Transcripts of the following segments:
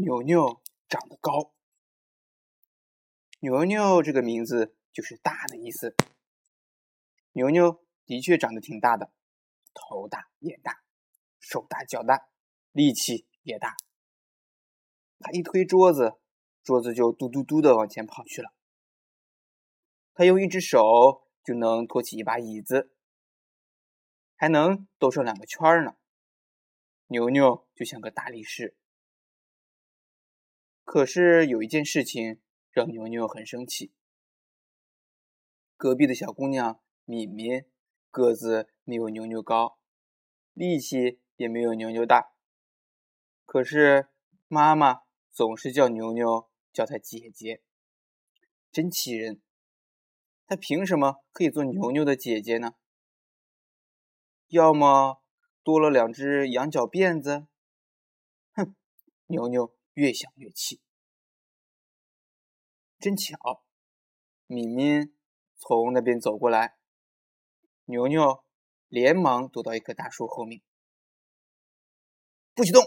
牛牛长得高。牛牛这个名字就是大的意思。牛牛的确长得挺大的，头大眼大，手大脚大，力气也大。他一推桌子，桌子就嘟嘟嘟的往前跑去了。他用一只手就能托起一把椅子，还能兜上两个圈儿呢。牛牛就像个大力士。可是有一件事情让牛牛很生气。隔壁的小姑娘敏敏个子没有牛牛高，力气也没有牛牛大，可是妈妈总是叫牛牛叫她姐姐，真气人。她凭什么可以做牛牛的姐姐呢？要么多了两只羊角辫子？哼，牛牛。越想越气，真巧，敏敏从那边走过来，牛牛连忙躲到一棵大树后面，不许动。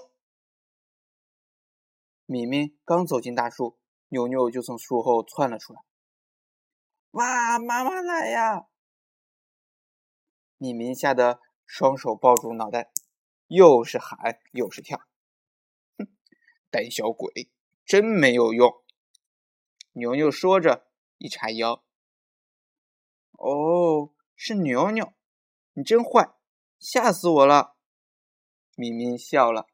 敏敏刚走进大树，牛牛就从树后窜了出来。哇，妈妈来呀！敏敏吓得双手抱住脑袋，又是喊又是跳。哼胆小鬼，真没有用！牛牛说着，一叉腰。哦，是牛牛，你真坏，吓死我了！咪咪笑了。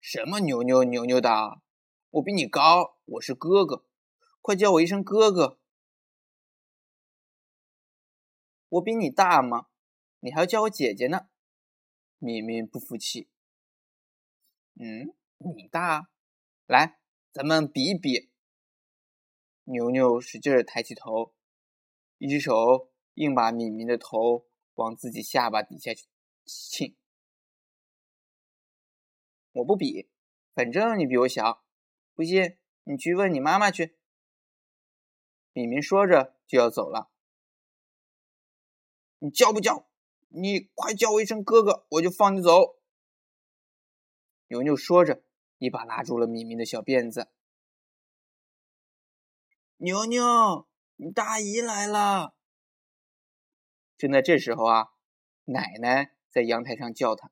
什么牛牛牛牛的？我比你高，我是哥哥，快叫我一声哥哥。我比你大吗？你还要叫我姐姐呢？咪咪不服气。嗯，你大，来，咱们比一比。牛牛使劲儿抬起头，一只手硬把敏敏的头往自己下巴底下亲。我不比，反正你比我小。不信，你去问你妈妈去。敏敏说着就要走了。你叫不叫？你快叫我一声哥哥，我就放你走。牛牛说着，一把拉住了米米的小辫子。牛牛，你大姨来了！正在这时候啊，奶奶在阳台上叫他。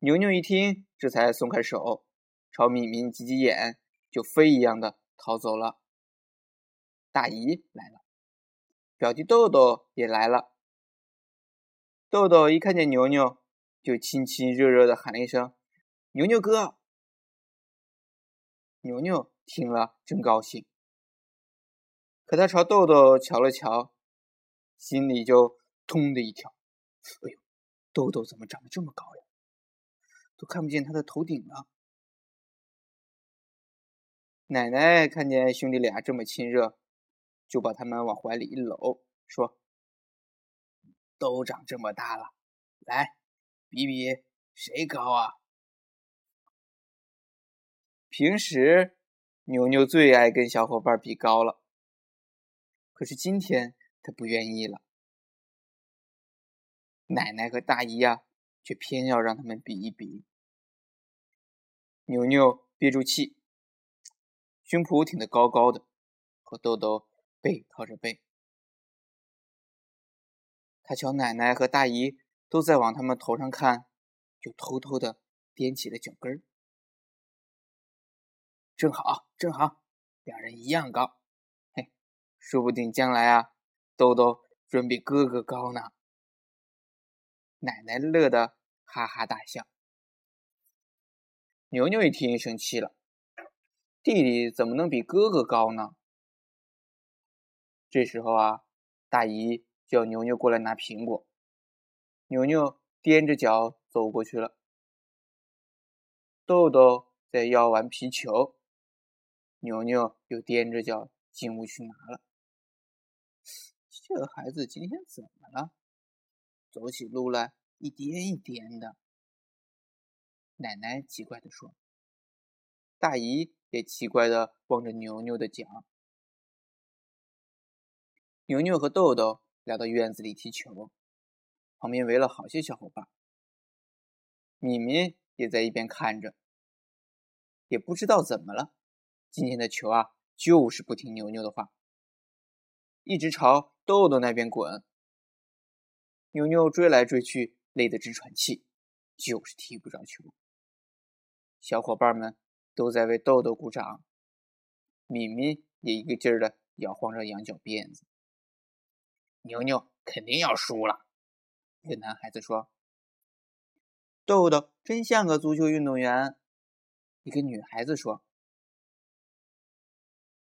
牛牛一听，这才松开手，朝米米挤挤眼，就飞一样的逃走了。大姨来了，表弟豆豆也来了。豆豆一看见牛牛。就亲亲热热的喊了一声：“牛牛哥！”牛牛听了真高兴，可他朝豆豆瞧了瞧，心里就通的一跳：“哎呦，豆豆怎么长得这么高呀？都看不见他的头顶了。”奶奶看见兄弟俩这么亲热，就把他们往怀里一搂，说：“都长这么大了，来。”比比谁高啊？平时牛牛最爱跟小伙伴比高了，可是今天他不愿意了。奶奶和大姨呀，却偏要让他们比一比。牛牛憋住气，胸脯挺得高高的，和豆豆背靠着背。他瞧奶奶和大姨。都在往他们头上看，就偷偷的踮起了脚跟儿。正好，正好，两人一样高，嘿，说不定将来啊，豆豆准比哥哥高呢。奶奶乐得哈哈大笑。牛牛一听生气了，弟弟怎么能比哥哥高呢？这时候啊，大姨叫牛牛过来拿苹果。牛牛踮着脚走过去了，豆豆在要玩皮球，牛牛又踮着脚进屋去拿了。这孩子今天怎么了？走起路来一颠一颠的。奶奶奇怪的说。大姨也奇怪的望着牛牛的脚。牛牛和豆豆来到院子里踢球。旁边围了好些小伙伴，敏敏也在一边看着。也不知道怎么了，今天的球啊，就是不听牛牛的话，一直朝豆豆那边滚。牛牛追来追去，累得直喘气，就是踢不着球。小伙伴们都在为豆豆鼓掌，敏敏也一个劲儿的摇晃着羊角辫子。牛牛肯定要输了，一个男孩子说：“豆豆真像个足球运动员。”一个女孩子说：“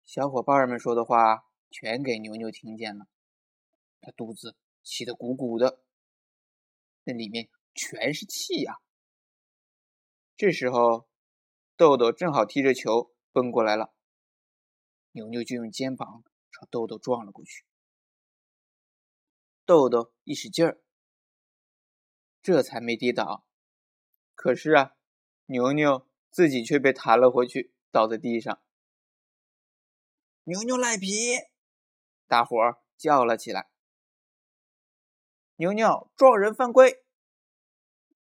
小伙伴们说的话全给牛牛听见了，他肚子气得鼓鼓的，那里面全是气呀。”这时候，豆豆正好踢着球奔过来了，牛牛就用肩膀朝豆豆撞了过去。豆豆一使劲儿，这才没跌倒。可是啊，牛牛自己却被弹了回去，倒在地上。牛牛赖皮，大伙儿叫了起来。牛牛撞人犯规，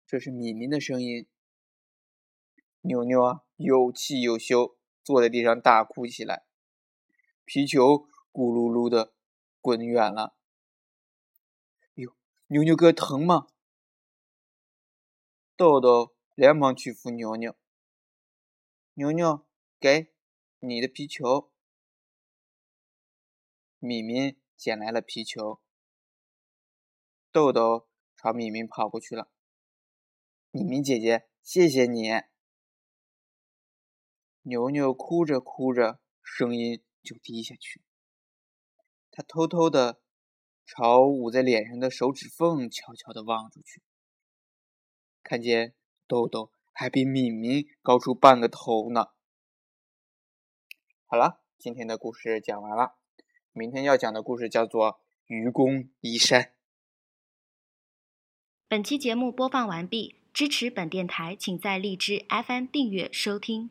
这是敏敏的声音。牛牛啊，又气又羞，坐在地上大哭起来。皮球咕噜噜的滚远了。牛牛哥疼吗？豆豆连忙去扶牛牛。牛牛，给你的皮球。米米捡来了皮球。豆豆朝米米跑过去了。米米姐姐，谢谢你。牛牛哭着哭着，声音就低下去。他偷偷的。朝捂在脸上的手指缝悄悄的望出去，看见豆豆还比敏敏高出半个头呢。好了，今天的故事讲完了，明天要讲的故事叫做《愚公移山》。本期节目播放完毕，支持本电台，请在荔枝 FM 订阅收听。